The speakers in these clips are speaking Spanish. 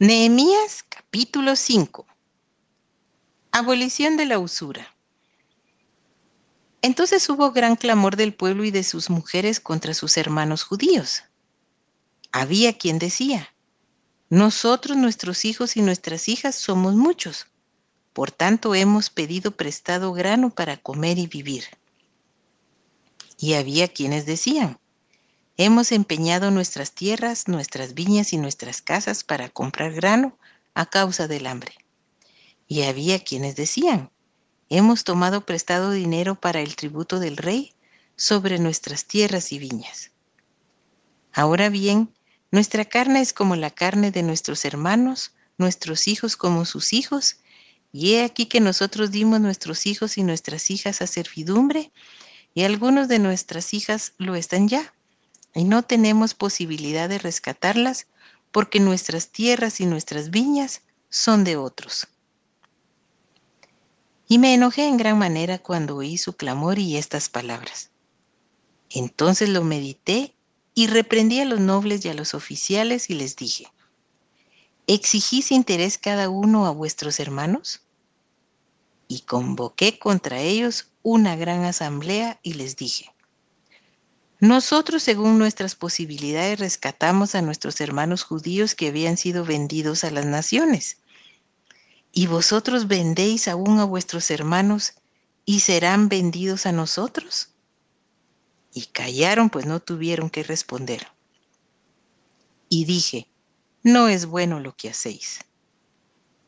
Nehemías capítulo 5 Abolición de la usura. Entonces hubo gran clamor del pueblo y de sus mujeres contra sus hermanos judíos. Había quien decía, nosotros, nuestros hijos y nuestras hijas somos muchos, por tanto hemos pedido prestado grano para comer y vivir. Y había quienes decían, Hemos empeñado nuestras tierras, nuestras viñas y nuestras casas para comprar grano a causa del hambre. Y había quienes decían, hemos tomado prestado dinero para el tributo del rey sobre nuestras tierras y viñas. Ahora bien, nuestra carne es como la carne de nuestros hermanos, nuestros hijos como sus hijos, y he aquí que nosotros dimos nuestros hijos y nuestras hijas a servidumbre, y algunos de nuestras hijas lo están ya y no tenemos posibilidad de rescatarlas porque nuestras tierras y nuestras viñas son de otros. Y me enojé en gran manera cuando oí su clamor y estas palabras. Entonces lo medité y reprendí a los nobles y a los oficiales y les dije, ¿exigís interés cada uno a vuestros hermanos? Y convoqué contra ellos una gran asamblea y les dije, nosotros, según nuestras posibilidades, rescatamos a nuestros hermanos judíos que habían sido vendidos a las naciones. ¿Y vosotros vendéis aún a vuestros hermanos y serán vendidos a nosotros? Y callaron, pues no tuvieron que responder. Y dije, no es bueno lo que hacéis.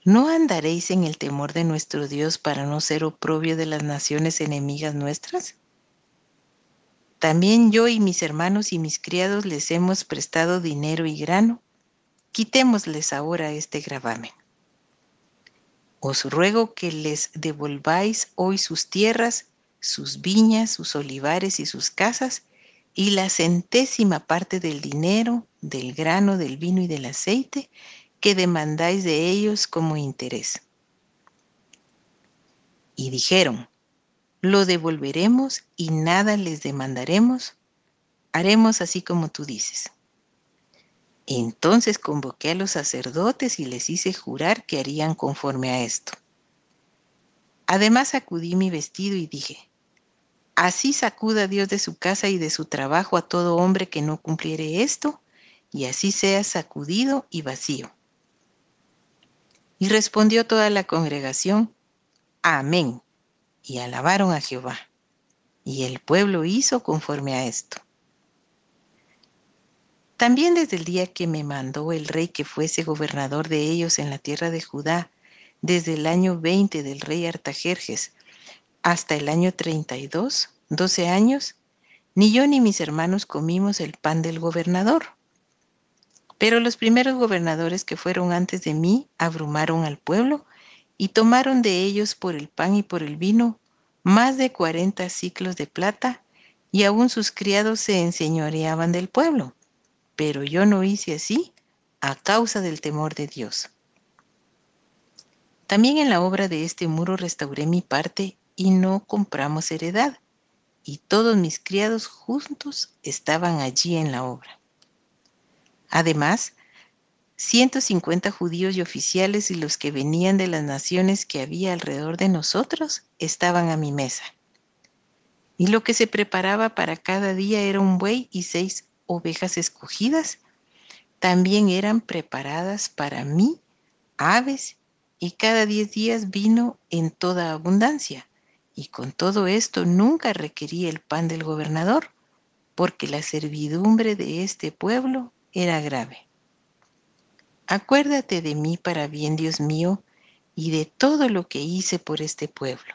¿No andaréis en el temor de nuestro Dios para no ser oprobio de las naciones enemigas nuestras? También yo y mis hermanos y mis criados les hemos prestado dinero y grano. Quitémosles ahora este gravamen. Os ruego que les devolváis hoy sus tierras, sus viñas, sus olivares y sus casas, y la centésima parte del dinero, del grano, del vino y del aceite que demandáis de ellos como interés. Y dijeron, lo devolveremos y nada les demandaremos. Haremos así como tú dices. Entonces convoqué a los sacerdotes y les hice jurar que harían conforme a esto. Además sacudí mi vestido y dije, así sacuda Dios de su casa y de su trabajo a todo hombre que no cumpliere esto, y así sea sacudido y vacío. Y respondió toda la congregación, Amén y alabaron a Jehová. Y el pueblo hizo conforme a esto. También desde el día que me mandó el rey que fuese gobernador de ellos en la tierra de Judá, desde el año 20 del rey Artajerjes hasta el año 32, 12 años, ni yo ni mis hermanos comimos el pan del gobernador. Pero los primeros gobernadores que fueron antes de mí abrumaron al pueblo y tomaron de ellos por el pan y por el vino más de cuarenta ciclos de plata, y aún sus criados se enseñoreaban del pueblo. Pero yo no hice así a causa del temor de Dios. También en la obra de este muro restauré mi parte y no compramos heredad, y todos mis criados juntos estaban allí en la obra. Además, 150 judíos y oficiales y los que venían de las naciones que había alrededor de nosotros estaban a mi mesa. Y lo que se preparaba para cada día era un buey y seis ovejas escogidas. También eran preparadas para mí aves y cada diez días vino en toda abundancia. Y con todo esto nunca requerí el pan del gobernador, porque la servidumbre de este pueblo era grave. Acuérdate de mí para bien, Dios mío, y de todo lo que hice por este pueblo.